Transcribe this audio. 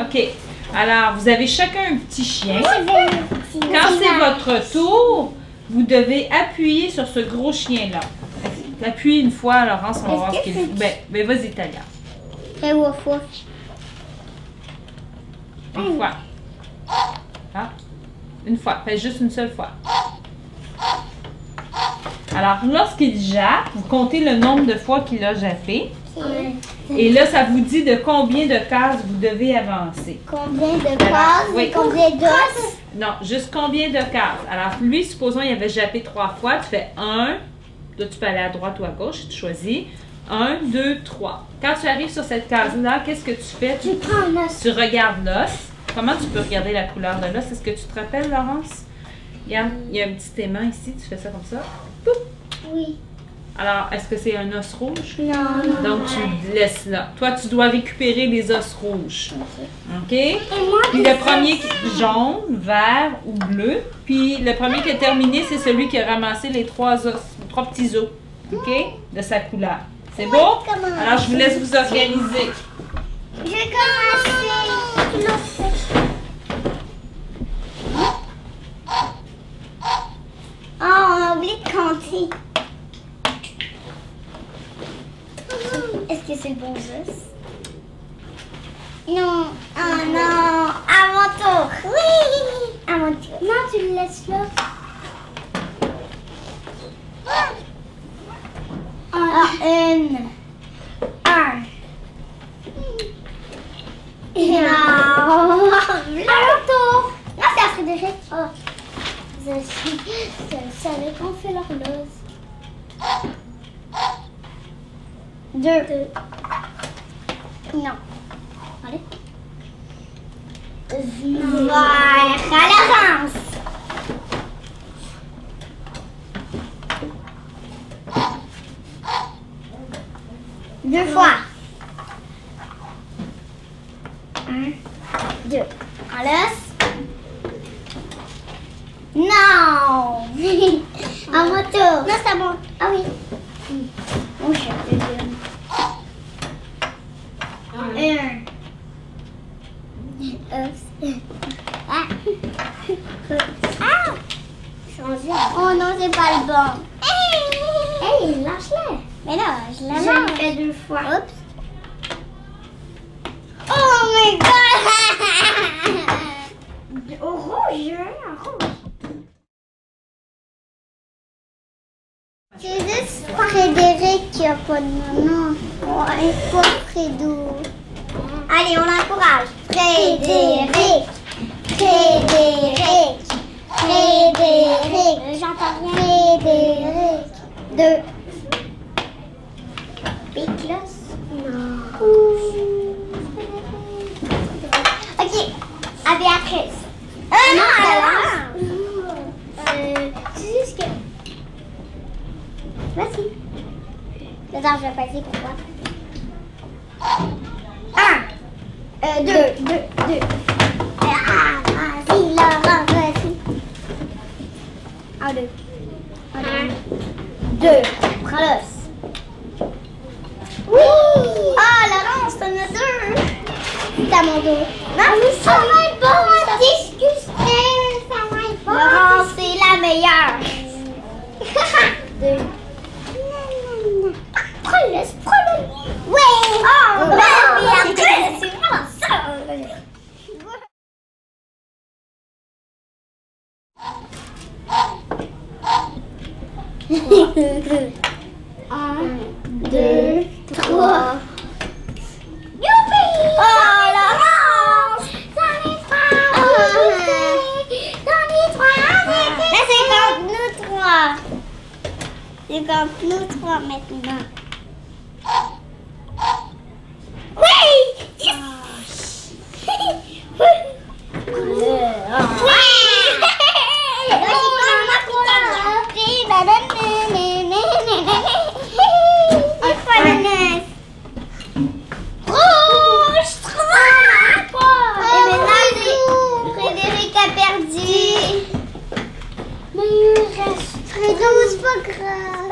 OK. Alors, vous avez chacun un petit chien. Quand c'est votre tour, vous devez appuyer sur ce gros chien-là. Appuie une fois, Laurence, on va voir ce qu'il fait. Ben, ben vas-y, Talia. Fais wouf. Une fois. Ah. Une fois. Fais juste une seule fois. Alors, lorsqu'il jappe, vous comptez le nombre de fois qu'il a jappé. Et là, ça vous dit de combien de cases vous devez avancer. Combien de cases? oui. combien d'os? Non, juste combien de cases? Alors, lui, supposons il avait jappé trois fois, tu fais un. Là, tu peux aller à droite ou à gauche, tu choisis. Un, deux, trois. Quand tu arrives sur cette case-là, qu'est-ce que tu fais? Tu, prends un os. tu regardes l'os. Comment tu peux regarder la couleur de l'os? Est-ce que tu te rappelles, Laurence? Regarde, il y a un petit aimant ici, tu fais ça comme ça. Oui. Alors, est-ce que c'est un os rouge? Non. Donc, tu laisses là. Toi, tu dois récupérer les os rouges. OK? Et moi, Puis le premier qui- jaune, vert ou bleu. Puis le premier qui a terminé, c'est celui qui a ramassé les trois os, les trois petits os, OK? De sa couleur. C'est beau? Alors, je vous laisse vous organiser. Je. Oh, on a oublié de compter. Est-ce c'est le bon geste? Non. Oh non. À mon tour. Oui. À mon tour. Non, tu le laisses là. Ah, une. Un. Non. À mon tour. Non, c'est à Frédéric. Oh. Je suis. Je savais qu'on fait l'horloge. Deux. Non. Allez. Voilà, à l'avance. Deux fois. Un, deux. Laisse. Non. à mon tour. Non, c'est à mon. Ah oui. Mon Ah. Ah. Oh non, c'est pas le bon. Hey, lâche-le. Mais là, je la lâche. fait deux fois. Oups. Oh my god. Au rouge, un rouge. C'est juste Frédéric qui a pas de nom. Ouais, pas Fredo. Allez, on l'encourage. Frédéric. Frédéric. Frédéric. J'entends rien. Frédéric. Deux. Péclos. Non. Ok. À Béatrice. Euh, non, à Euh, c'est juste que... Les je vais pas dire pourquoi. 1, euh, deux, deux. 2. Ah, vas-y, Laurent, vas-y. Oui! Ah, Laurent, un deux. C'est mon dos. Non, ça va être bon, c'est la meilleure. Deux. Un, deux, trois. Youpi! Oh, Laurence! J'en ai trois! J'en ai c'est nous trois! C'est comme nous trois maintenant. Perdu. Mais